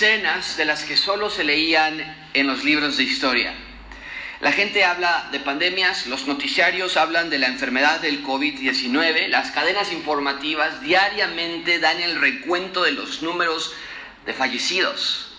escenas de las que solo se leían en los libros de historia. La gente habla de pandemias, los noticiarios hablan de la enfermedad del COVID-19, las cadenas informativas diariamente dan el recuento de los números de fallecidos.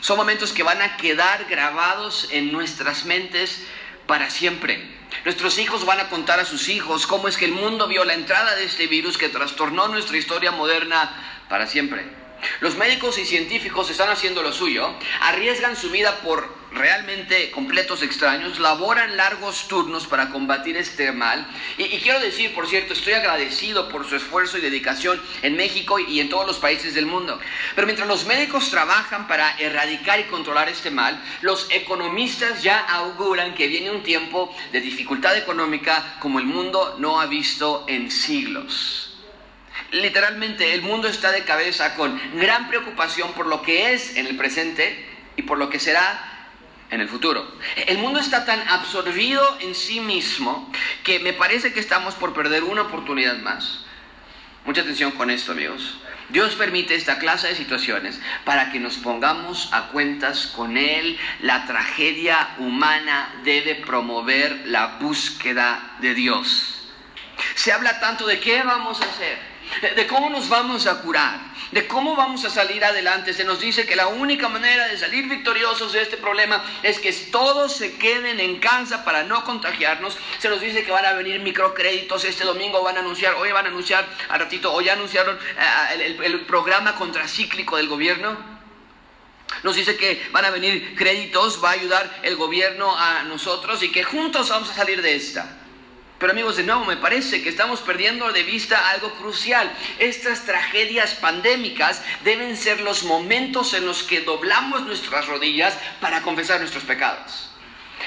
Son momentos que van a quedar grabados en nuestras mentes para siempre. Nuestros hijos van a contar a sus hijos cómo es que el mundo vio la entrada de este virus que trastornó nuestra historia moderna para siempre. Los médicos y científicos están haciendo lo suyo, arriesgan su vida por realmente completos extraños, laboran largos turnos para combatir este mal. Y, quiero decir, por cierto, estoy agradecido por su esfuerzo y dedicación en México y en todos los países del mundo. Pero mientras los médicos trabajan para erradicar y controlar este mal, los economistas ya auguran que viene un tiempo de dificultad económica como el mundo no ha visto en siglos. Literalmente el mundo está de cabeza con gran preocupación por lo que es en el presente y por lo que será en el futuro. El mundo está tan absorbido en sí mismo que me parece que estamos por perder una oportunidad más. Mucha atención con esto, amigos. Dios permite esta clase de situaciones para que nos pongamos a cuentas con Él. La tragedia humana debe promover la búsqueda de Dios. Se habla tanto de qué vamos a hacer de cómo nos vamos a curar, de cómo vamos a salir adelante. Se nos dice que la única manera de salir victoriosos de este problema es que todos se queden en casa para no contagiarnos. Se nos dice que van a venir microcréditos este domingo, van a anunciar, hoy van a anunciar al ratito, o ya anunciaron eh, el, el programa contracíclico del gobierno. Nos dice que van a venir créditos, va a ayudar el gobierno a nosotros y que juntos vamos a salir de esta. Pero amigos, de nuevo, me parece que estamos perdiendo de vista algo crucial. Estas tragedias pandémicas deben ser los momentos en los que doblamos nuestras rodillas para confesar nuestros pecados.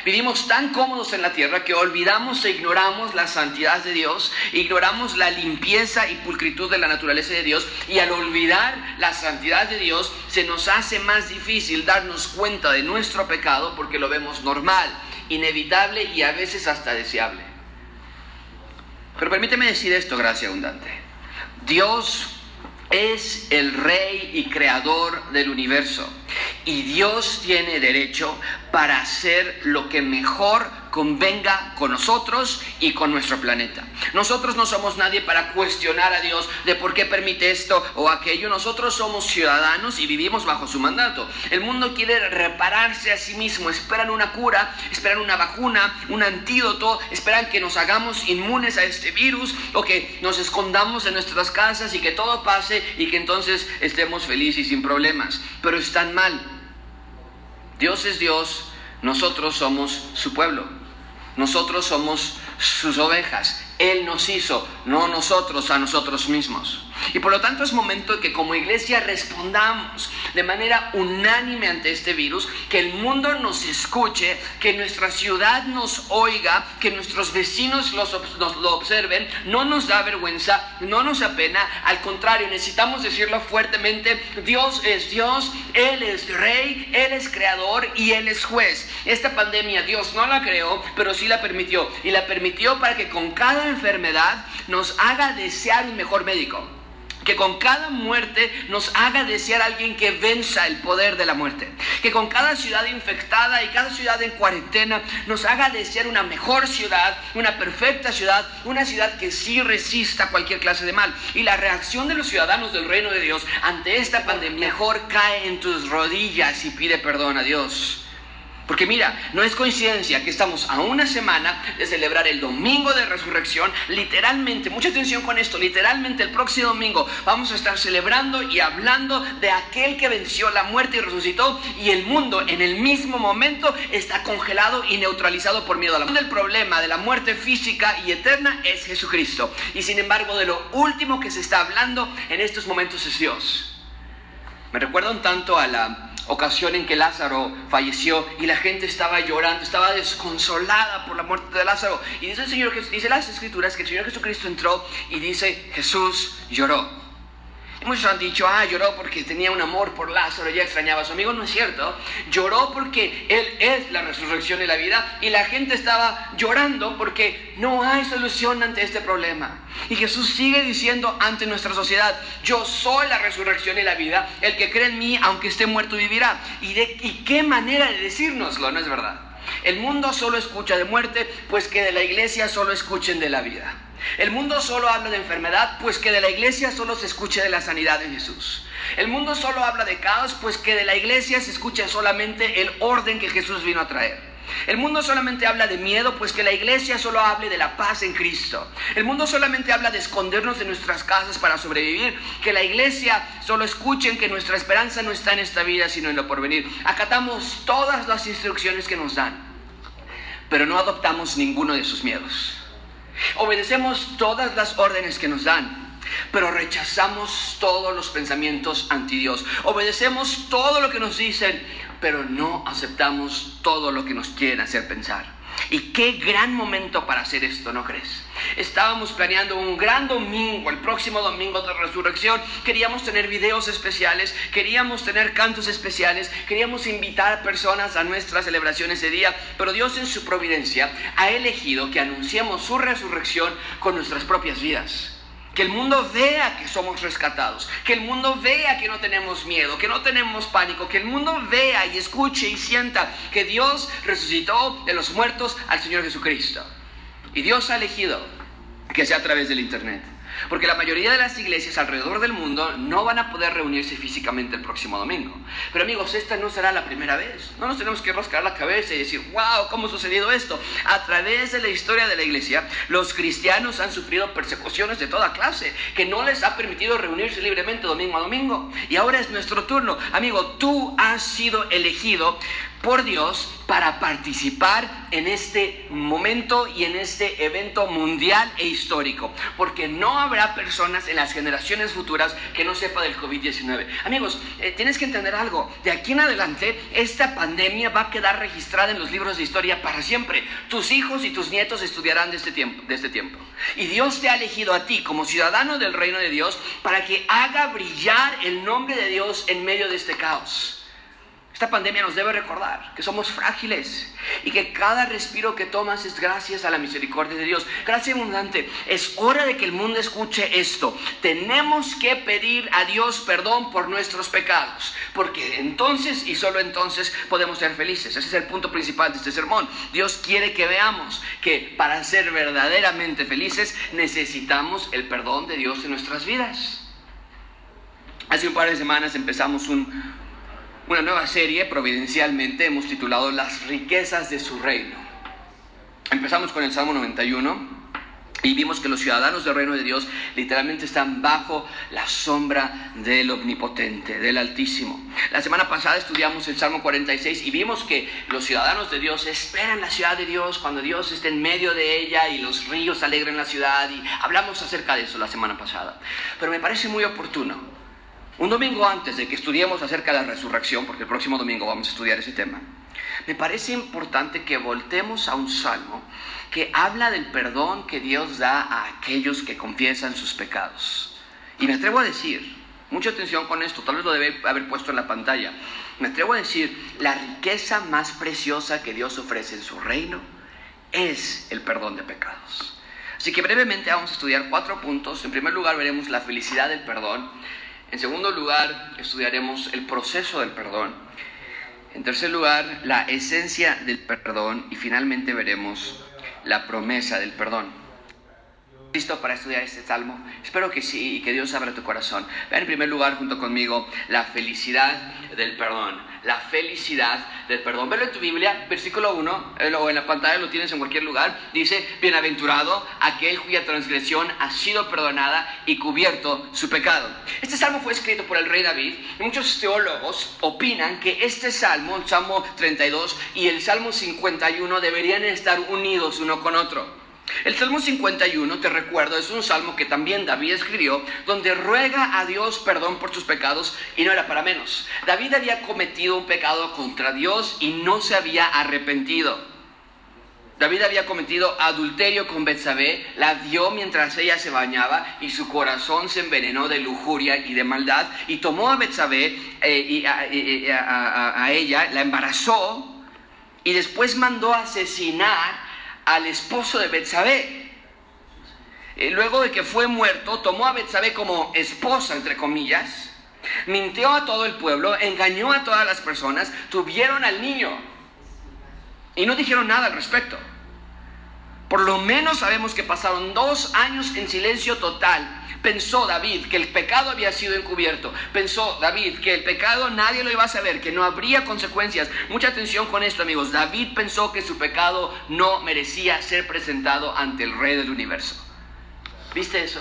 Vivimos tan cómodos en la tierra que olvidamos e ignoramos la santidad de Dios, ignoramos la limpieza y pulcritud de la naturaleza de Dios y al olvidar la santidad de Dios se nos hace más difícil darnos cuenta de nuestro pecado porque lo vemos normal, inevitable y a veces hasta deseable. Pero permíteme decir esto, gracia abundante. Dios es el rey y creador del universo. Y Dios tiene derecho para hacer lo que mejor convenga con nosotros y con nuestro planeta. Nosotros no somos nadie para cuestionar a Dios de por qué permite esto o aquello. Nosotros somos ciudadanos y vivimos bajo su mandato. El mundo quiere repararse a sí mismo. Esperan una cura, esperan una vacuna, un antídoto, esperan que nos hagamos inmunes a este virus o que nos escondamos en nuestras casas y que todo pase y que entonces estemos felices y sin problemas. Pero están mal. Dios es Dios, nosotros somos su pueblo. Nosotros somos sus ovejas. Él nos hizo, no nosotros a nosotros mismos. Y por lo tanto es momento de que como iglesia respondamos de manera unánime ante este virus, que el mundo nos escuche, que nuestra ciudad nos oiga, que nuestros vecinos nos lo observen. No nos da vergüenza, no nos apena, al contrario, necesitamos decirlo fuertemente, Dios es Dios, Él es rey, Él es creador y Él es juez. Esta pandemia Dios no la creó, pero sí la permitió. Y la permitió para que con cada enfermedad nos haga desear un mejor médico que con cada muerte nos haga desear a alguien que venza el poder de la muerte. Que con cada ciudad infectada y cada ciudad en cuarentena nos haga desear una mejor ciudad, una perfecta ciudad, una ciudad que sí resista cualquier clase de mal. Y la reacción de los ciudadanos del reino de Dios ante esta pandemia mejor cae en tus rodillas y pide perdón a Dios. Porque mira, no es coincidencia que estamos a una semana de celebrar el domingo de resurrección. Literalmente, mucha atención con esto, literalmente el próximo domingo vamos a estar celebrando y hablando de aquel que venció la muerte y resucitó y el mundo en el mismo momento está congelado y neutralizado por miedo a la muerte. El problema de la muerte física y eterna es Jesucristo. Y sin embargo, de lo último que se está hablando en estos momentos es Dios. Me recuerdan tanto a la ocasión en que Lázaro falleció y la gente estaba llorando, estaba desconsolada por la muerte de Lázaro. Y dice el Señor, dice las escrituras que el Señor Jesucristo entró y dice, Jesús lloró. Muchos han dicho, ah, lloró porque tenía un amor por Lázaro, ya extrañaba a su amigo. No es cierto. Lloró porque Él es la resurrección y la vida. Y la gente estaba llorando porque no hay solución ante este problema. Y Jesús sigue diciendo ante nuestra sociedad, yo soy la resurrección y la vida. El que cree en mí, aunque esté muerto, vivirá. ¿Y, de, y qué manera de decírnoslo? ¿No es verdad? El mundo solo escucha de muerte, pues que de la iglesia solo escuchen de la vida. El mundo solo habla de enfermedad, pues que de la iglesia solo se escuche de la sanidad de Jesús. El mundo solo habla de caos, pues que de la iglesia se escuche solamente el orden que Jesús vino a traer. El mundo solamente habla de miedo, pues que la iglesia solo hable de la paz en Cristo. El mundo solamente habla de escondernos de nuestras casas para sobrevivir, que la iglesia solo escuchen que nuestra esperanza no está en esta vida, sino en lo porvenir. Acatamos todas las instrucciones que nos dan, pero no adoptamos ninguno de sus miedos. Obedecemos todas las órdenes que nos dan, pero rechazamos todos los pensamientos anti Dios. Obedecemos todo lo que nos dicen, pero no aceptamos todo lo que nos quieren hacer pensar. Y qué gran momento para hacer esto, ¿no crees? Estábamos planeando un gran domingo, el próximo domingo de resurrección. Queríamos tener videos especiales, queríamos tener cantos especiales, queríamos invitar a personas a nuestra celebración ese día. Pero Dios en su providencia ha elegido que anunciemos su resurrección con nuestras propias vidas. Que el mundo vea que somos rescatados, que el mundo vea que no tenemos miedo, que no tenemos pánico, que el mundo vea y escuche y sienta que Dios resucitó de los muertos al Señor Jesucristo. Y Dios ha elegido que sea a través del Internet. Porque la mayoría de las iglesias alrededor del mundo no van a poder reunirse físicamente el próximo domingo. Pero amigos, esta no será la primera vez. No nos tenemos que rascar la cabeza y decir, wow, ¿cómo ha sucedido esto? A través de la historia de la iglesia, los cristianos han sufrido persecuciones de toda clase, que no les ha permitido reunirse libremente domingo a domingo. Y ahora es nuestro turno. Amigo, tú has sido elegido por Dios para participar en este momento y en este evento mundial e histórico. Porque no habrá personas en las generaciones futuras que no sepa del COVID-19. Amigos, eh, tienes que entender algo. De aquí en adelante, esta pandemia va a quedar registrada en los libros de historia para siempre. Tus hijos y tus nietos estudiarán de este tiempo. De este tiempo. Y Dios te ha elegido a ti como ciudadano del reino de Dios para que haga brillar el nombre de Dios en medio de este caos. Esta pandemia nos debe recordar que somos frágiles y que cada respiro que tomas es gracias a la misericordia de Dios. Gracias abundante. Es hora de que el mundo escuche esto. Tenemos que pedir a Dios perdón por nuestros pecados, porque entonces y solo entonces podemos ser felices. Ese es el punto principal de este sermón. Dios quiere que veamos que para ser verdaderamente felices necesitamos el perdón de Dios en nuestras vidas. Hace un par de semanas empezamos un una nueva serie, providencialmente, hemos titulado Las riquezas de su reino. Empezamos con el Salmo 91 y vimos que los ciudadanos del reino de Dios literalmente están bajo la sombra del omnipotente, del Altísimo. La semana pasada estudiamos el Salmo 46 y vimos que los ciudadanos de Dios esperan la ciudad de Dios cuando Dios esté en medio de ella y los ríos alegren la ciudad y hablamos acerca de eso la semana pasada. Pero me parece muy oportuno un domingo antes de que estudiemos acerca de la resurrección, porque el próximo domingo vamos a estudiar ese tema, me parece importante que voltemos a un salmo que habla del perdón que Dios da a aquellos que confiesan sus pecados. Y me atrevo a decir, mucha atención con esto, tal vez lo debe haber puesto en la pantalla, me atrevo a decir, la riqueza más preciosa que Dios ofrece en su reino es el perdón de pecados. Así que brevemente vamos a estudiar cuatro puntos. En primer lugar veremos la felicidad del perdón. En segundo lugar, estudiaremos el proceso del perdón. En tercer lugar, la esencia del perdón. Y finalmente veremos la promesa del perdón. ¿Listo para estudiar este salmo? Espero que sí y que Dios abra tu corazón. Vean en primer lugar junto conmigo la felicidad del perdón la felicidad del perdón. Velo en tu Biblia, versículo 1, eh, o en la pantalla lo tienes en cualquier lugar, dice, bienaventurado aquel cuya transgresión ha sido perdonada y cubierto su pecado. Este salmo fue escrito por el rey David. Muchos teólogos opinan que este salmo, el Salmo 32 y el Salmo 51 deberían estar unidos uno con otro. El Salmo 51, te recuerdo, es un salmo que también David escribió, donde ruega a Dios perdón por sus pecados y no era para menos. David había cometido un pecado contra Dios y no se había arrepentido. David había cometido adulterio con Betsabé, la vio mientras ella se bañaba y su corazón se envenenó de lujuria y de maldad y tomó a Betsabé eh, y a, ella, la embarazó y después mandó asesinar al esposo de Betsabé. Eh, luego de que fue muerto, tomó a Betsabé como esposa, entre comillas, mintió a todo el pueblo, engañó a todas las personas, tuvieron al niño y no dijeron nada al respecto. Por lo menos sabemos que pasaron dos años en silencio total. Pensó David que el pecado había sido encubierto. Pensó David que el pecado nadie lo iba a saber, que no habría consecuencias. Mucha atención con esto, amigos. David pensó que su pecado no merecía ser presentado ante el rey del universo. ¿Viste eso?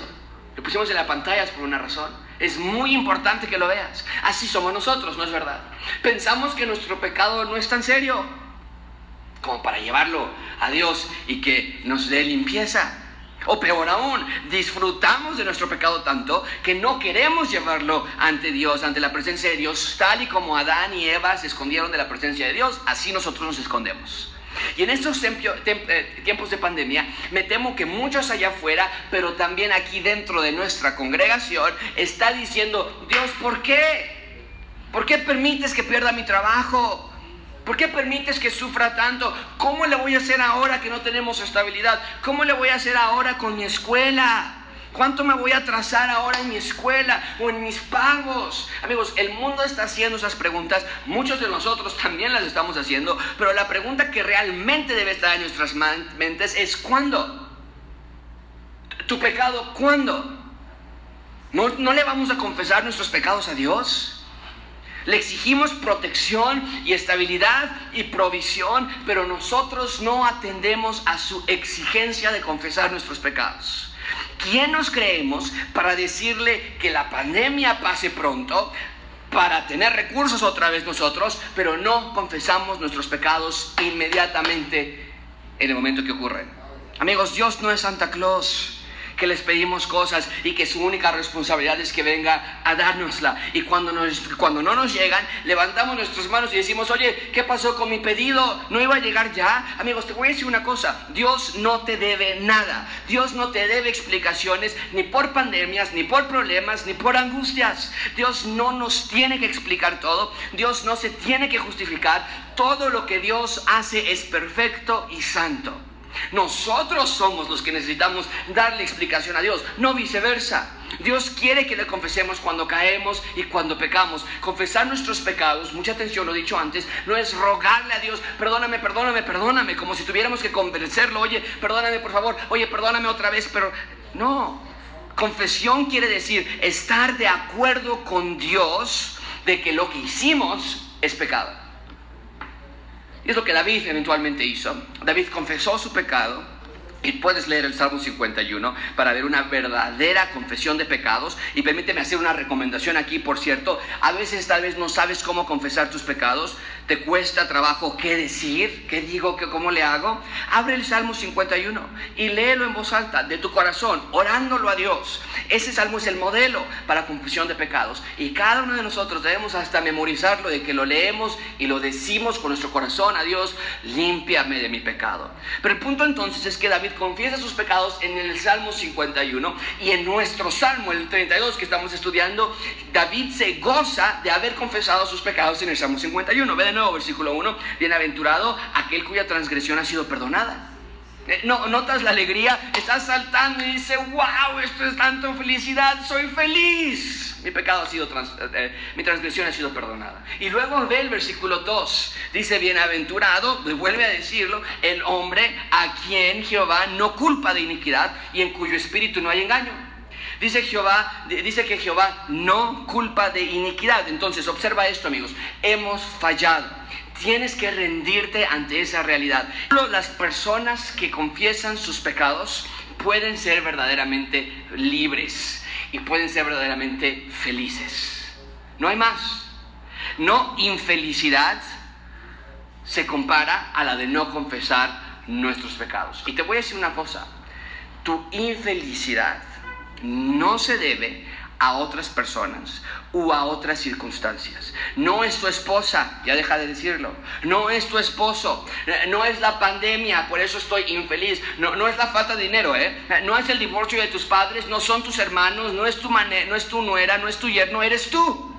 Lo pusimos en la pantalla por una razón. Es muy importante que lo veas. Así somos nosotros, ¿no es verdad? Pensamos que nuestro pecado no es tan serio como para llevarlo a Dios y que nos dé limpieza. O peor aún, disfrutamos de nuestro pecado tanto que no queremos llevarlo ante Dios, ante la presencia de Dios, tal y como Adán y Eva se escondieron de la presencia de Dios, así nosotros nos escondemos. Y en estos eh, tiempos de pandemia, me temo que muchos allá afuera, pero también aquí dentro de nuestra congregación, está diciendo, Dios, ¿por qué? ¿Por qué permites que pierda mi trabajo? ¿Por qué permites que sufra tanto? ¿Cómo le voy a hacer ahora que no tenemos estabilidad? ¿Cómo le voy a hacer ahora con mi escuela? ¿Cuánto me voy a atrasar ahora en mi escuela o en mis pagos? Amigos, el mundo está haciendo esas preguntas, muchos de nosotros también las estamos haciendo, pero la pregunta que realmente debe estar en nuestras mentes es ¿cuándo? ¿Tu pecado cuándo? ¿No, no le vamos a confesar nuestros pecados a Dios? Le exigimos protección y estabilidad y provisión, pero nosotros no atendemos a su exigencia de confesar nuestros pecados. ¿Quién nos creemos para decirle que la pandemia pase pronto, para tener recursos otra vez nosotros, pero no confesamos nuestros pecados inmediatamente en el momento que ocurren? Amigos, Dios no es Santa Claus que les pedimos cosas y que su única responsabilidad es que venga a dárnosla. Y cuando, nos, cuando no nos llegan, levantamos nuestras manos y decimos, oye, ¿qué pasó con mi pedido? ¿No iba a llegar ya? Amigos, te voy a decir una cosa, Dios no te debe nada. Dios no te debe explicaciones ni por pandemias, ni por problemas, ni por angustias. Dios no nos tiene que explicar todo. Dios no se tiene que justificar. Todo lo que Dios hace es perfecto y santo. Nosotros somos los que necesitamos darle explicación a Dios, no viceversa. Dios quiere que le confesemos cuando caemos y cuando pecamos. Confesar nuestros pecados, mucha atención, lo he dicho antes, no es rogarle a Dios, perdóname, perdóname, perdóname, como si tuviéramos que convencerlo, oye, perdóname por favor, oye, perdóname otra vez, pero no. Confesión quiere decir estar de acuerdo con Dios de que lo que hicimos es pecado. Y es lo que David eventualmente hizo. David confesó su pecado, y puedes leer el Salmo 51 para ver una verdadera confesión de pecados. Y permíteme hacer una recomendación aquí, por cierto. A veces tal vez no sabes cómo confesar tus pecados. Te cuesta trabajo qué decir, qué digo, qué, cómo le hago. Abre el Salmo 51 y léelo en voz alta, de tu corazón, orándolo a Dios. Ese salmo es el modelo para confesión de pecados. Y cada uno de nosotros debemos hasta memorizarlo, de que lo leemos y lo decimos con nuestro corazón a Dios, límpiame de mi pecado. Pero el punto entonces es que David confiesa sus pecados en el Salmo 51 y en nuestro Salmo, el 32 que estamos estudiando, David se goza de haber confesado sus pecados en el Salmo 51. Ve de nuevo versículo 1, bienaventurado aquel cuya transgresión ha sido perdonada. Eh, no, notas la alegría, estás saltando y dice, wow, esto es tanto felicidad, soy feliz mi pecado ha sido, eh, eh, mi transgresión ha sido perdonada. Y luego ve el versículo 2, dice, bienaventurado, vuelve a decirlo, el hombre a quien Jehová no culpa de iniquidad y en cuyo espíritu no hay engaño. Dice Jehová, dice que Jehová no culpa de iniquidad. Entonces, observa esto, amigos. Hemos fallado. Tienes que rendirte ante esa realidad. Las personas que confiesan sus pecados pueden ser verdaderamente libres y pueden ser verdaderamente felices. No hay más. No infelicidad se compara a la de no confesar nuestros pecados. Y te voy a decir una cosa, tu infelicidad no se debe a otras personas u a otras circunstancias. No es tu esposa, ya deja de decirlo. No es tu esposo. No es la pandemia, por eso estoy infeliz. No, no es la falta de dinero, ¿eh? No es el divorcio de tus padres, no son tus hermanos, no es tu, no es tu nuera, no es tu yerno, eres tú.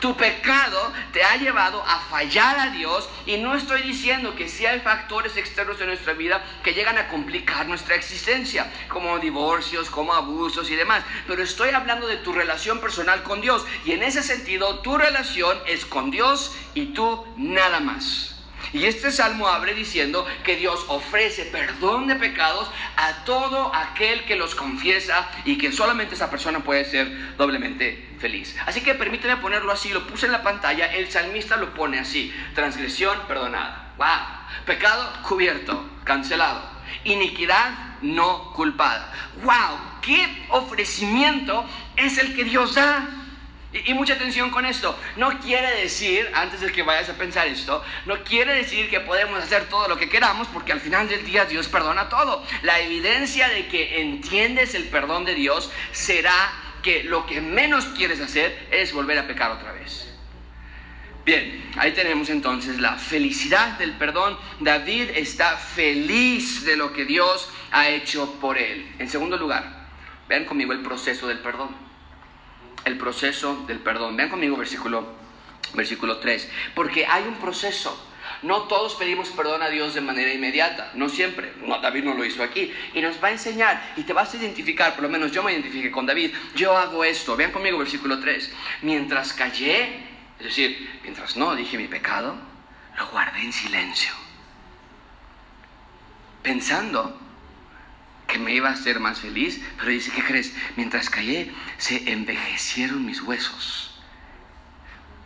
Tu pecado te ha llevado a fallar a Dios y no estoy diciendo que si hay factores externos en nuestra vida que llegan a complicar nuestra existencia, como divorcios, como abusos y demás, pero estoy hablando de tu relación personal con Dios y en ese sentido tu relación es con Dios y tú nada más. Y este salmo abre diciendo que Dios ofrece perdón de pecados a todo aquel que los confiesa y que solamente esa persona puede ser doblemente feliz. Así que permíteme ponerlo así, lo puse en la pantalla, el salmista lo pone así, transgresión perdonada. ¡Wow! Pecado cubierto, cancelado. Iniquidad no culpada. ¡Wow! ¿Qué ofrecimiento es el que Dios da? Y, mucha atención con esto. No quiere decir, antes de que vayas a pensar esto, no quiere decir que podemos hacer todo lo que queramos porque al final del día Dios perdona todo. La evidencia de que entiendes el perdón de Dios será que lo que menos quieres hacer es volver a pecar otra vez. Bien, ahí tenemos entonces la felicidad del perdón. David está feliz de lo que Dios ha hecho por él. En segundo lugar, vean conmigo el proceso del perdón el proceso del perdón. Vean conmigo versículo, versículo 3. Porque hay un proceso. No todos pedimos perdón a Dios de manera inmediata, no siempre. No, David no lo hizo aquí. Y nos va a enseñar y te vas a identificar, por lo menos yo me identifique con David. Yo hago esto. Vean conmigo versículo 3. Mientras callé, es decir, mientras no dije mi pecado, lo guardé en silencio. Pensando que me iba a hacer más feliz, pero dice, ¿qué crees? Mientras callé, se envejecieron mis huesos,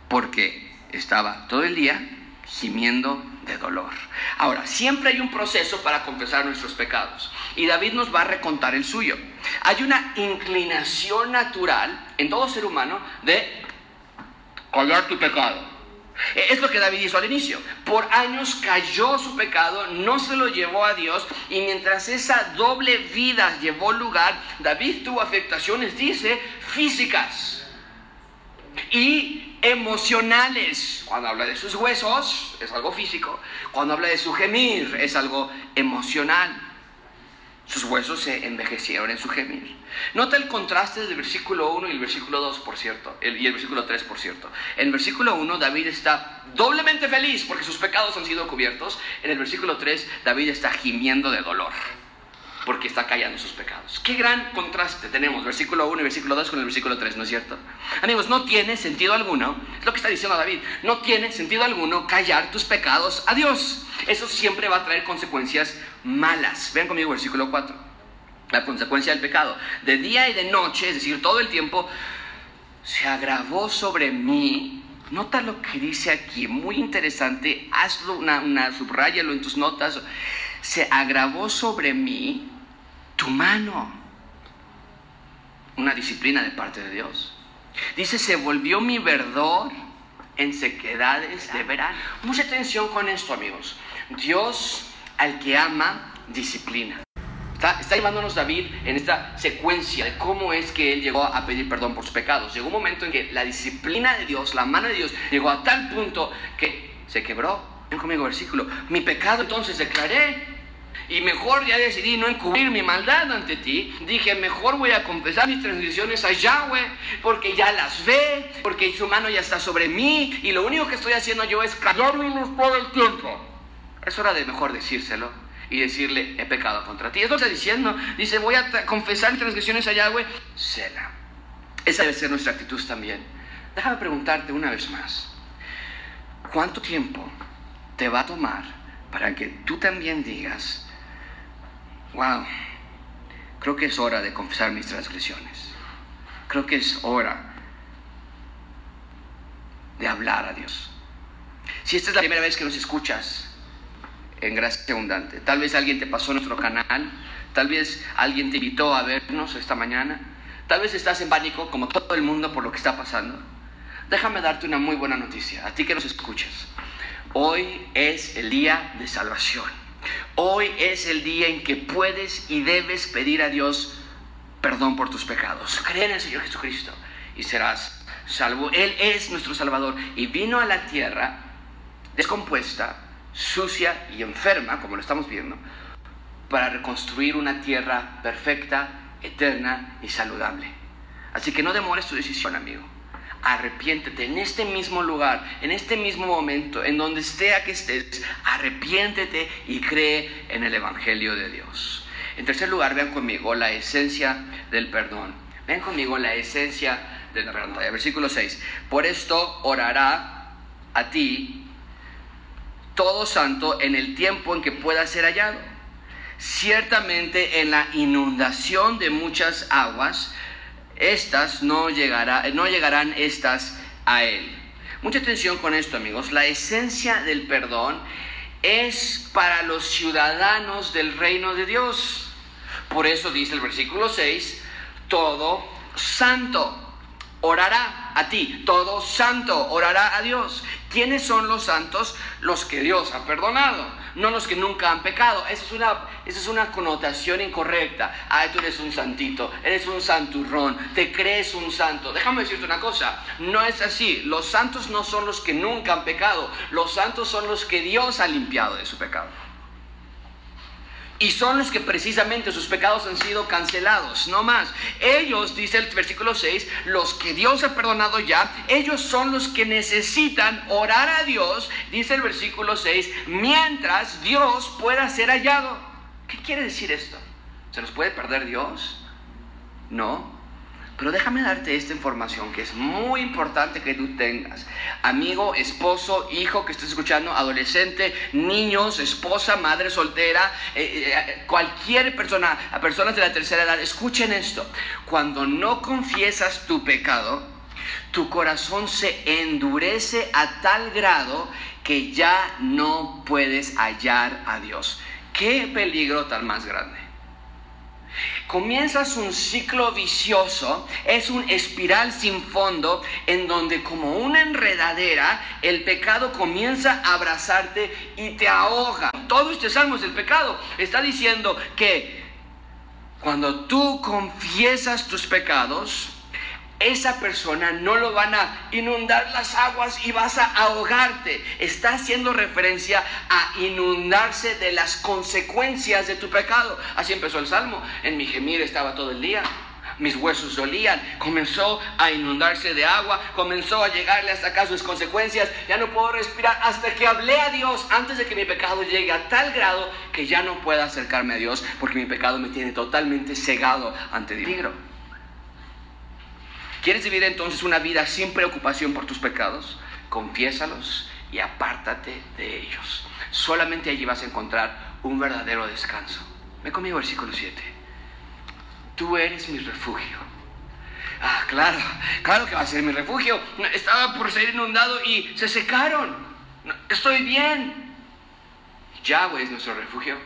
porque estaba todo el día gimiendo de dolor. Ahora, siempre hay un proceso para confesar nuestros pecados, y David nos va a recontar el suyo. Hay una inclinación natural en todo ser humano de callar tu pecado. Es lo que David hizo al inicio. Por años cayó su pecado, no se lo llevó a Dios y mientras esa doble vida llevó lugar, David tuvo afectaciones, dice, físicas y emocionales. Cuando habla de sus huesos es algo físico, cuando habla de su gemir es algo emocional. Huesos se envejecieron en su gemir. Nota el contraste del versículo 1 y el versículo 2, por cierto, y el versículo 3, por cierto. En el versículo 1, David está doblemente feliz porque sus pecados han sido cubiertos. En el versículo 3, David está gimiendo de dolor porque está callando sus pecados. Qué gran contraste tenemos, versículo 1 y versículo 2 con el versículo 3, ¿no es cierto? Amigos, no tiene sentido alguno, es lo que está diciendo David, no tiene sentido alguno callar tus pecados a Dios. Eso siempre va a traer consecuencias malas. Vean conmigo versículo 4, la consecuencia del pecado. De día y de noche, es decir, todo el tiempo, se agravó sobre mí Nota lo que dice aquí, muy interesante, hazlo una, una subrayalo en tus notas se agravó sobre mí tu mano. Una disciplina de parte de Dios. Dice, se volvió mi verdor en sequedades de verano. Mucha atención con esto, amigos. Dios al que ama, disciplina. Está, está, llevándonos David en esta secuencia de cómo es que él llegó a pedir perdón por sus pecados. Llegó un momento en que la disciplina de Dios, la mano de Dios, llegó a tal punto que se quebró. Ven conmigo versículo. Mi pecado entonces declaré y mejor ya decidí no encubrir mi maldad ante ti. Dije, mejor voy a confesar mis transgresiones a Yahweh, porque ya las ve, porque su mano ya está sobre mí, y lo único que estoy haciendo yo es callarlos por el tiempo. Es hora de mejor decírselo y decirle, he pecado contra ti. Es lo que está diciendo. Dice, voy a confesar mis transgresiones a Yahweh. Cena. Esa debe ser nuestra actitud también. Déjame preguntarte una vez más. ¿Cuánto tiempo te va a tomar para que tú también digas, wow, creo que es hora de confesar mis transgresiones. Creo que es hora de hablar a Dios. Si esta es la primera vez que nos escuchas en Gracia Abundante, tal vez alguien te pasó nuestro canal, tal vez alguien te invitó a vernos esta mañana, tal vez estás en pánico como todo el mundo por lo que está pasando. Déjame darte una muy buena noticia, a ti que nos escuchas. Hoy es el día de salvación. Hoy es el día en que puedes y debes pedir a Dios perdón por tus pecados. Cree en el Señor Jesucristo y serás salvo. Él es nuestro Salvador y vino a la tierra descompuesta, sucia y enferma, como lo estamos viendo, para reconstruir una tierra perfecta, eterna y saludable. Así que no demores tu decisión, amigo. Arrepiéntete en este mismo lugar, en este mismo momento, en donde esté que estés. Arrepiéntete y cree en el Evangelio de Dios. En tercer lugar, vean conmigo la esencia del perdón. Vean conmigo la esencia del perdón. Versículo 6. Por esto orará a ti todo santo en el tiempo en que pueda ser hallado. Ciertamente en la inundación de muchas aguas, estas no, llegará, no llegarán estas a él. Mucha atención con esto, amigos. La esencia del perdón es para los ciudadanos del reino de Dios. Por eso dice el versículo 6, todo santo orará a ti, todo santo orará a Dios. ¿Quiénes son los santos? Los que Dios ha perdonado, no los que nunca han pecado. Esa es una, esa es una connotación incorrecta. Ay, tú eres un santito, eres un santurrón, te crees un santo. Déjame decirte una cosa, no es así. Los santos no son los que nunca han pecado, los santos son los que Dios ha limpiado de su pecado. Y son los que precisamente sus pecados han sido cancelados, no más. Ellos, dice el versículo 6, los que Dios ha perdonado ya, ellos son los que necesitan orar a Dios, dice el versículo 6, mientras Dios pueda ser hallado. ¿Qué quiere decir esto? ¿Se nos puede perder Dios? No. Pero déjame darte esta información que es muy importante que tú tengas. Amigo, esposo, hijo que estés escuchando, adolescente, niños, esposa, madre soltera, eh, eh, cualquier persona, a personas de la tercera edad, escuchen esto. Cuando no confiesas tu pecado, tu corazón se endurece a tal grado que ya no puedes hallar a Dios. ¿Qué peligro tan más grande? Comienzas un ciclo vicioso, es un espiral sin fondo en donde como una enredadera el pecado comienza a abrazarte y te ahoga. Todo este salmo es el pecado. Está diciendo que cuando tú confiesas tus pecados, esa persona no lo van a inundar las aguas y vas a ahogarte. Está haciendo referencia a inundarse de las consecuencias de tu pecado. Así empezó el salmo. En mi gemir estaba todo el día. Mis huesos dolían, comenzó a inundarse de agua, comenzó a llegarle hasta acá sus consecuencias. Ya no puedo respirar hasta que hablé a Dios antes de que mi pecado llegue a tal grado que ya no pueda acercarme a Dios porque mi pecado me tiene totalmente cegado ante Dios. ¿Quieres vivir entonces una vida sin preocupación por tus pecados? Confiésalos y apártate de ellos. Solamente allí vas a encontrar un verdadero descanso. Ve conmigo versículo 7. Tú eres mi refugio. Ah, claro, claro que va a ser mi refugio. Estaba por ser inundado y se secaron. Estoy bien. Yahweh es nuestro refugio.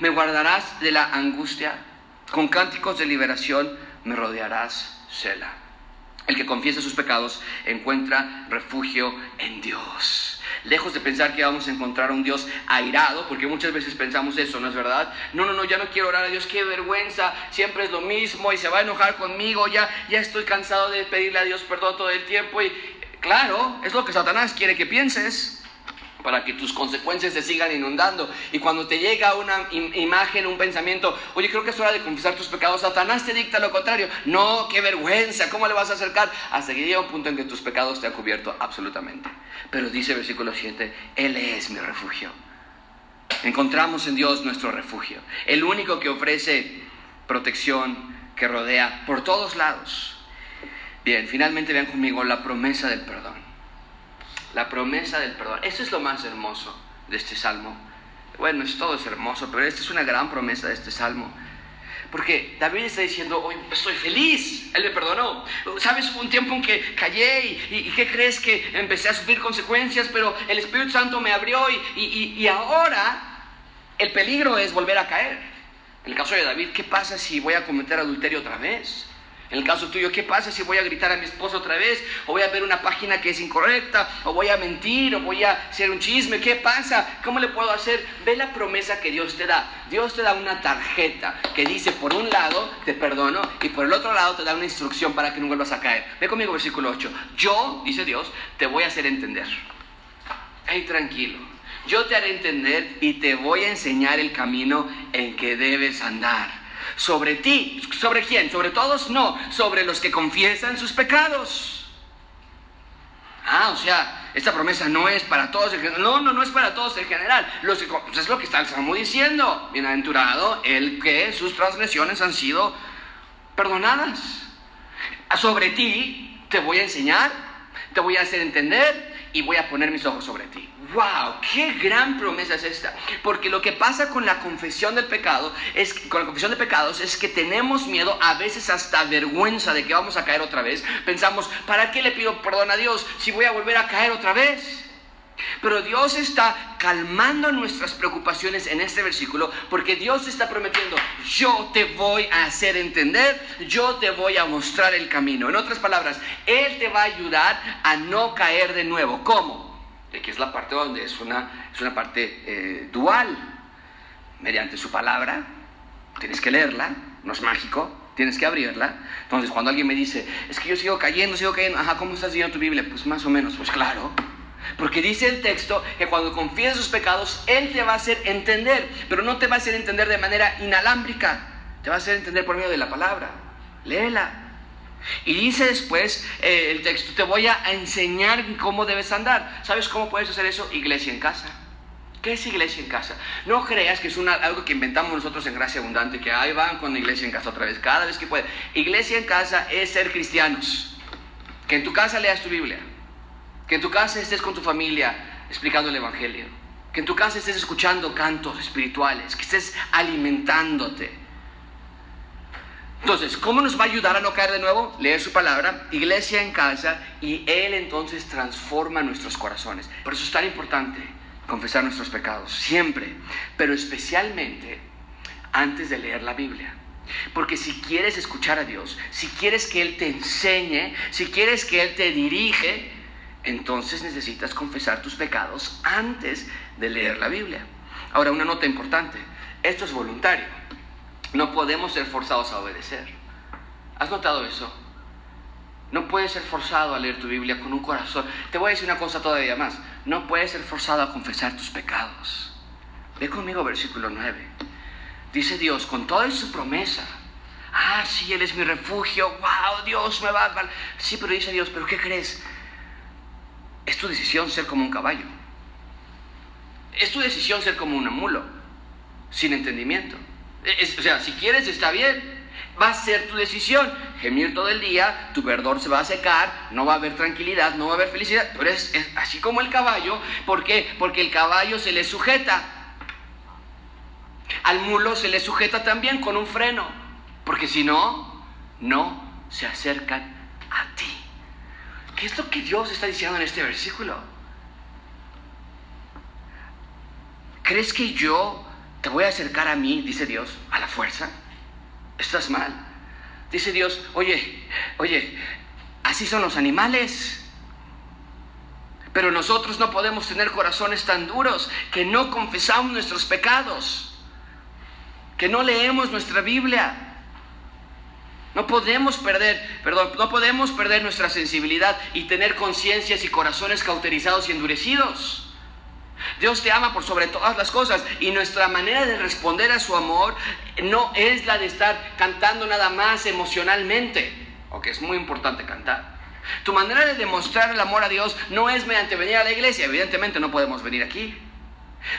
Me guardarás de la angustia. Con cánticos de liberación me rodearás Sela. El que confiesa sus pecados encuentra refugio en Dios. Lejos de pensar que vamos a encontrar un Dios airado, porque muchas veces pensamos eso, ¿no es verdad? No, no, no, ya no quiero orar a Dios, qué vergüenza, siempre es lo mismo y se va a enojar conmigo, ya, ya estoy cansado de pedirle a Dios perdón todo el tiempo y claro, es lo que Satanás quiere que pienses para que tus consecuencias se sigan inundando. Y cuando te llega una imagen, un pensamiento, oye, creo que es hora de confesar tus pecados, Satanás te dicta lo contrario. No, qué vergüenza, ¿cómo le vas a acercar? Hasta que llega un punto en que tus pecados te han cubierto absolutamente. Pero dice versículo 7, Él es mi refugio. Encontramos en Dios nuestro refugio, el único que ofrece protección, que rodea por todos lados. Bien, finalmente vean conmigo la promesa del perdón la promesa del perdón. Eso es lo más hermoso de este salmo. Bueno, es, todo es hermoso, pero esta es una gran promesa de este salmo. Porque David está diciendo, hoy estoy feliz, Él me perdonó. ¿Sabes? Hubo un tiempo en que callé y, ¿qué crees que empecé a sufrir consecuencias? Pero el Espíritu Santo me abrió y, y ahora el peligro es volver a caer. En el caso de David, ¿qué pasa si voy a cometer adulterio otra vez? En el caso tuyo, ¿qué pasa si voy a gritar a mi esposo otra vez? ¿O voy a ver una página que es incorrecta? ¿O voy a mentir? ¿O voy a hacer un chisme? ¿Qué pasa? ¿Cómo le puedo hacer? Ve la promesa que Dios te da. Dios te da una tarjeta que dice, por un lado, te perdono, y por el otro lado te da una instrucción para que no vuelvas a caer. Ve conmigo versículo 8. Yo, dice Dios, te voy a hacer entender. Hey, tranquilo. Yo te haré entender y te voy a enseñar el camino en que debes andar. Sobre ti, ¿sobre quién? ¿Sobre todos? No, sobre los que confiesan sus pecados. Ah, o sea, esta promesa no es para todos. No, no, no es para todos en general. Los pues es lo que está el Salmo diciendo. Bienaventurado el que sus transgresiones han sido perdonadas. Sobre ti te voy a enseñar, te voy a hacer entender y voy a poner mis ojos sobre ti. ¡Wow! ¡Qué gran promesa es esta! Porque lo que pasa con la confesión del pecado, es, con la confesión de pecados, es que tenemos miedo, a veces hasta vergüenza de que vamos a caer otra vez. Pensamos, ¿para qué le pido perdón a Dios si voy a volver a caer otra vez? Pero Dios está calmando nuestras preocupaciones en este versículo porque Dios está prometiendo, yo te voy a hacer entender, yo te voy a mostrar el camino. En otras palabras, Él te va a ayudar a no caer de nuevo. ¿Cómo? Aquí es la parte donde es una, es una parte eh, dual. Mediante su palabra, tienes que leerla, no es mágico, tienes que abrirla. Entonces, cuando alguien me dice, es que yo sigo cayendo, sigo cayendo, ajá, ¿cómo estás leyendo tu Biblia? Pues más o menos, pues claro. Porque dice el texto que cuando confiesas sus pecados, Él te va a hacer entender, pero no te va a hacer entender de manera inalámbrica, te va a hacer entender por medio de la palabra. Léela, y dice después eh, el texto, te voy a enseñar cómo debes andar. ¿Sabes cómo puedes hacer eso? Iglesia en casa. ¿Qué es iglesia en casa? No creas que es algo que inventamos nosotros en Gracia Abundante, que ahí van con iglesia en casa otra vez, cada vez que puede. Iglesia en casa es ser cristianos. Que en tu casa leas tu Biblia. Que en tu casa estés con tu familia explicando el Evangelio. Que en tu casa estés escuchando cantos espirituales. Que estés alimentándote entonces, ¿cómo nos va a ayudar a no caer de nuevo? Leer su palabra, iglesia en casa, y Él entonces transforma nuestros corazones. Por eso es tan importante confesar nuestros pecados, siempre, pero especialmente antes de leer la Biblia. Porque si quieres escuchar a Dios, si quieres que Él te enseñe, si quieres que Él te dirige, entonces necesitas confesar tus pecados antes de leer la Biblia. Ahora, una nota importante, esto es voluntario. No podemos ser forzados a obedecer. ¿Has notado eso? No puedes ser forzado a leer tu Biblia con un corazón. Te voy a decir una cosa todavía más. No puedes ser forzado a confesar tus pecados. Ve conmigo versículo 9. Dice Dios, con toda su promesa. Ah, sí, Él es mi refugio. Wow, Dios me va a... Sí, pero dice Dios, pero ¿qué crees? Es tu decisión ser como un caballo. Es tu decisión ser como un mulo, sin entendimiento o sea, si quieres está bien. Va a ser tu decisión. Gemir todo el día, tu verdor se va a secar, no va a haber tranquilidad, no va a haber felicidad. Pero es, así como el caballo. ¿Por qué? Porque el caballo se le sujeta. Al mulo se le sujeta también con un freno. Porque si no, no se acercan a ti. ¿Qué es lo que Dios está diciendo en este versículo? ¿Crees que yo te voy a acercar a mí, dice Dios, a la fuerza. Estás mal. Dice Dios, oye, oye, así son los animales. Pero nosotros no podemos tener corazones tan duros que no confesamos nuestros pecados, que no leemos nuestra Biblia. No podemos perder, perdón, no podemos perder nuestra sensibilidad y tener conciencias y corazones cauterizados y endurecidos. Dios te ama por sobre todas las cosas y nuestra manera de responder a su amor no es la de estar cantando nada más emocionalmente, aunque es muy importante cantar. Tu manera de demostrar el amor a Dios no es mediante venir a la iglesia, evidentemente no podemos venir aquí.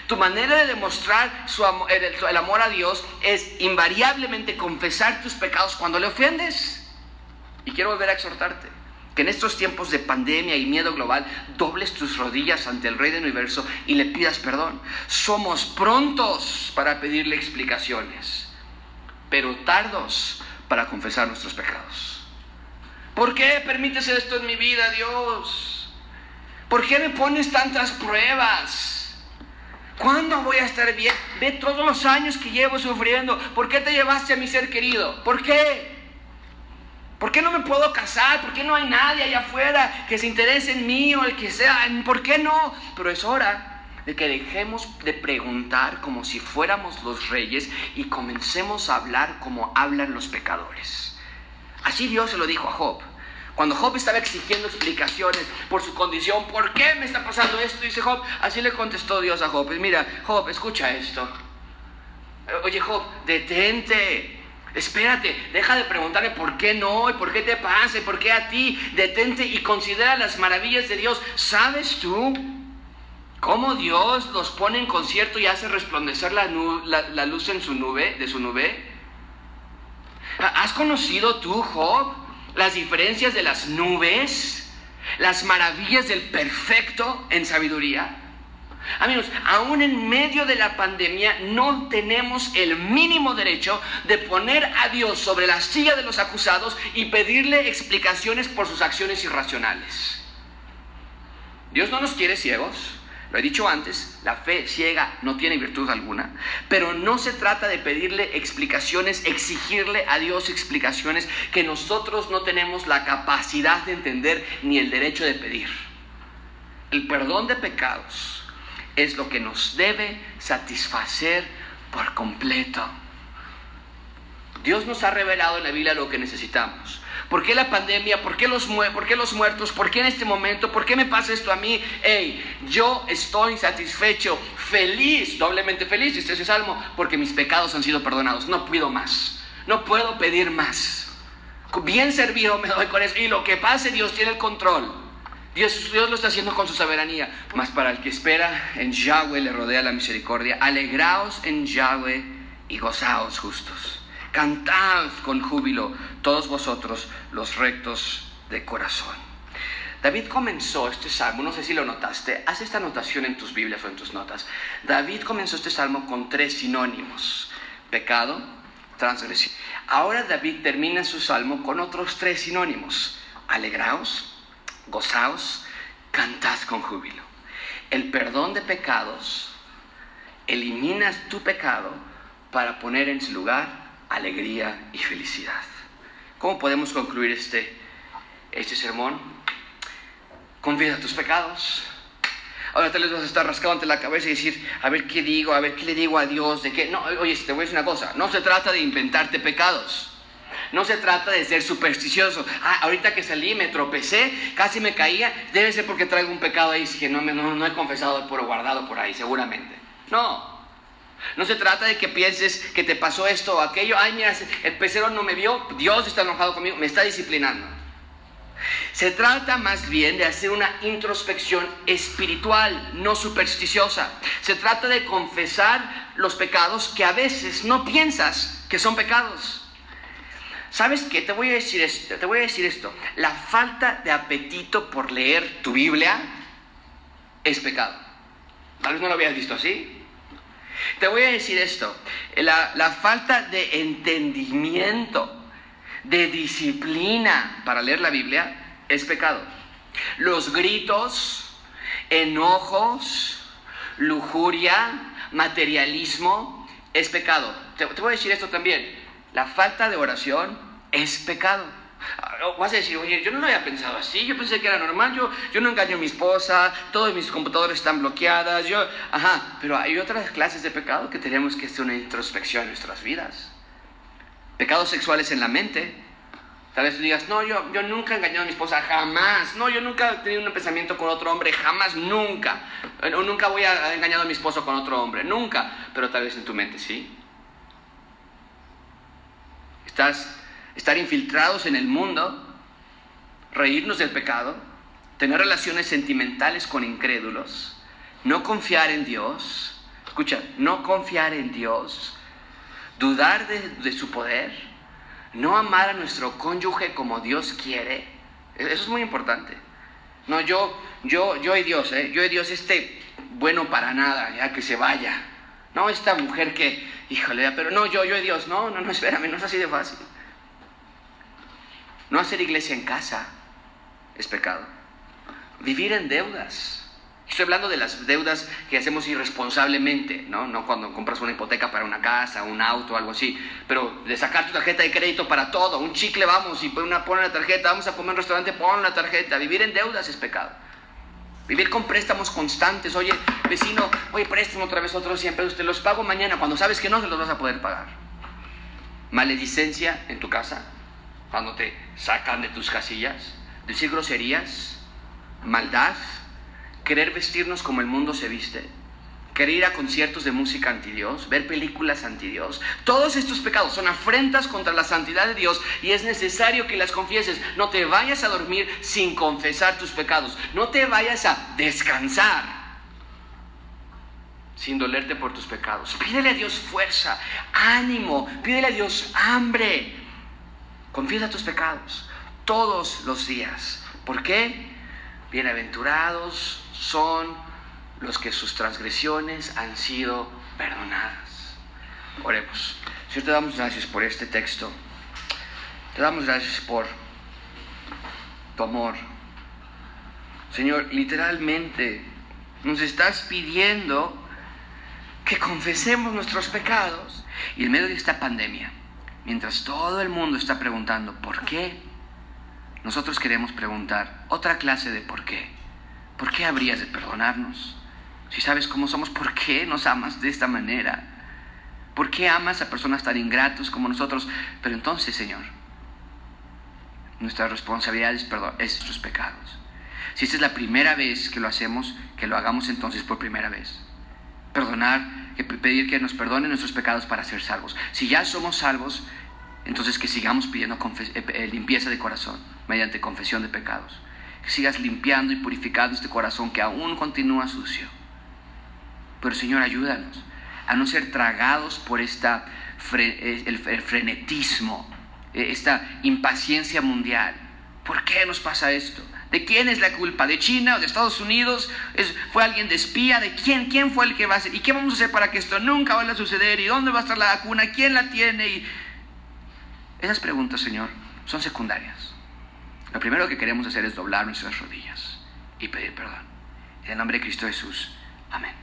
Tu manera de demostrar el amor a Dios es invariablemente confesar tus pecados cuando le ofendes. Y quiero volver a exhortarte que en estos tiempos de pandemia y miedo global dobles tus rodillas ante el Rey del Universo y le pidas perdón. Somos prontos para pedirle explicaciones, pero tardos para confesar nuestros pecados. ¿Por qué permites esto en mi vida, Dios? ¿Por qué me pones tantas pruebas? ¿Cuándo voy a estar bien? Ve todos los años que llevo sufriendo. ¿Por qué te llevaste a mi ser querido? ¿Por qué? ¿Por qué no me puedo casar? ¿Por qué no hay nadie allá afuera que se interese en mí o el que sea? ¿Por qué no? Pero es hora de que dejemos de preguntar como si fuéramos los reyes y comencemos a hablar como hablan los pecadores. Así Dios se lo dijo a Job. Cuando Job estaba exigiendo explicaciones por su condición, ¿por qué me está pasando esto? Dice Job, así le contestó Dios a Job. Mira, Job, escucha esto. Oye, Job, detente. Espérate, deja de preguntarme por qué no, y por qué te pasa, y por qué a ti. Detente y considera las maravillas de Dios. ¿Sabes tú cómo Dios los pone en concierto y hace resplandecer la, la luz en su nube, de su nube? ¿Has conocido tú, Job, las diferencias de las nubes? ¿Las maravillas del perfecto en sabiduría? Amigos, aún en medio de la pandemia no tenemos el mínimo derecho de poner a Dios sobre la silla de los acusados y pedirle explicaciones por sus acciones irracionales. Dios no nos quiere ciegos, lo he dicho antes, la fe ciega no tiene virtud alguna, pero no se trata de pedirle explicaciones, exigirle a Dios explicaciones que nosotros no tenemos la capacidad de entender ni el derecho de pedir. El perdón de pecados es lo que nos debe satisfacer por completo. Dios nos ha revelado en la Biblia lo que necesitamos. ¿Por qué la pandemia? ¿Por qué los, por qué los muertos? ¿Por qué en este momento? ¿Por qué me pasa esto a mí? Hey, yo estoy satisfecho, feliz, doblemente feliz, dice ese salmo, porque mis pecados han sido perdonados. No puedo más. No puedo pedir más. Bien servido me doy con eso. Y lo que pase, Dios tiene el control. Dios, lo está haciendo con su soberanía. Mas para el que espera en Yahweh le rodea la misericordia. Alegraos en Yahweh y gozaos justos. Cantad con júbilo todos vosotros los rectos de corazón. David comenzó este salmo, no sé si lo notaste, haz esta anotación en tus Biblias o en tus notas. David comenzó este salmo con tres sinónimos, pecado, transgresión. Ahora David termina su salmo con otros tres sinónimos, alegraos, gozaos, cantad con júbilo. El perdón de pecados eliminas tu pecado para poner en su lugar alegría y felicidad. ¿Cómo podemos concluir este, este sermón? Confiesa tus pecados. Ahora te les vas a estar rascando ante la cabeza y decir, a ver qué digo, a ver qué le digo a Dios, de qué. No, oye, te voy a decir una cosa, no se trata de inventarte pecados. No se trata de ser supersticioso. Ah, ahorita que salí me tropecé, casi me caía. Debe ser porque traigo un pecado ahí que no, no, no he confesado por guardado por ahí, seguramente. No. No se trata de que pienses que te pasó esto o aquello. Ay, mira, el pecero no me vio, Dios está enojado conmigo, me está disciplinando. Se trata más bien de hacer una introspección espiritual, no supersticiosa. Se trata de confesar los pecados que a veces no piensas que son pecados. ¿Sabes qué? Te voy a decir esto, te voy a decir esto. La falta de apetito por leer tu Biblia es pecado. Tal vez no lo habías visto así. Te voy a decir esto. La, falta de entendimiento, de disciplina para leer la Biblia es pecado. Los gritos, enojos, lujuria, materialismo es pecado. Te voy a decir esto también la falta de oración es pecado. Ah, vas a decir, oye, yo no lo había pensado así, yo pensé que era normal, yo, yo no engaño a mi esposa, todos mis computadores están bloqueadas, yo, ajá, pero hay otras clases de pecado que tenemos que hacer una introspección en nuestras vidas. Pecados sexuales en la mente. Tal vez tú digas, no, yo, yo nunca he engañado a mi esposa, jamás. No, yo nunca he tenido un pensamiento con otro hombre, jamás, nunca. O nunca voy a engañar a mi esposo con otro hombre, nunca. Pero tal vez en tu mente sí. Estás, estar infiltrados en el mundo, reírnos del pecado, tener relaciones sentimentales con incrédulos, no confiar en Dios, escucha, no confiar en Dios, dudar de, de su poder, no amar a nuestro cónyuge como Dios quiere, e-, eso es muy importante. No, yo, yo, yo y Dios, ¿eh? yo y Dios, este bueno para nada, ya que se vaya. No, esta mujer que, híjole, pero no, yo, yo y Dios, no, no, no, espérame, no es así de fácil. No hacer iglesia en casa es pecado. Vivir en deudas Estoy hablando de las deudas que hacemos irresponsablemente, ¿no? No cuando compras una hipoteca para una casa, un auto, algo así, pero de sacar tu tarjeta de crédito para todo, un chicle vamos y una, pon la tarjeta, vamos a comer un restaurante, pon la tarjeta, vivir en deudas es pecado. Vivir con préstamos constantes, oye, vecino, oye, préstame otra vez otros 100 pesos, te los pago mañana, cuando sabes que no se los vas a poder pagar. Maledicencia en tu casa, cuando te sacan de tus casillas, decir groserías, maldad, querer vestirnos como el mundo se viste, querer ir a conciertos de música anti Dios, ver películas anti Dios. Todos estos pecados son afrentas contra la santidad de Dios y es necesario que las confieses. No te vayas a dormir sin confesar tus pecados. No te vayas a descansar sin dolerte por tus pecados. Pídele a Dios fuerza, ánimo, pídele a Dios hambre. Confiesa tus pecados todos los días. ¿Por qué? Bienaventurados son los que sus transgresiones han sido perdonadas. Oremos. Señor, te damos gracias por este texto. Te damos gracias por tu amor. Señor, literalmente nos estás pidiendo que confesemos nuestros pecados. Y en medio de esta pandemia, mientras todo el mundo está preguntando por qué, nosotros queremos preguntar otra clase de por qué. ¿Por qué habrías de perdonarnos? Si sabes cómo somos, ¿por qué nos amas de esta manera? ¿Por qué amas a personas tan ingratos como nosotros? Pero entonces, Señor, nuestra responsabilidad es perdonar nuestros pecados. Si esta es la primera vez que lo hacemos, que lo hagamos entonces por primera vez. Perdonar, pedir que nos perdonen nuestros pecados para ser salvos. Si ya somos salvos, entonces que sigamos pidiendo eh, eh, limpieza de corazón mediante confesión de pecados que sigas limpiando y purificando este corazón que aún continúa sucio. Pero Señor, ayúdanos a no ser tragados por esta, eh, el frenetismo, eh, esta impaciencia mundial. ¿Por qué nos pasa esto? ¿De quién es la culpa? ¿De China o de Estados Unidos? ¿Fue alguien de espía? ¿De quién? ¿Quién fue el que va a hacer? ¿Y qué vamos a hacer para que esto nunca vaya a suceder? ¿Y dónde va a estar la vacuna? ¿Quién la tiene? Y esas preguntas, Señor, son secundarias. Lo primero que queremos hacer es doblar nuestras rodillas y pedir perdón. En el nombre de Cristo Jesús. Amén.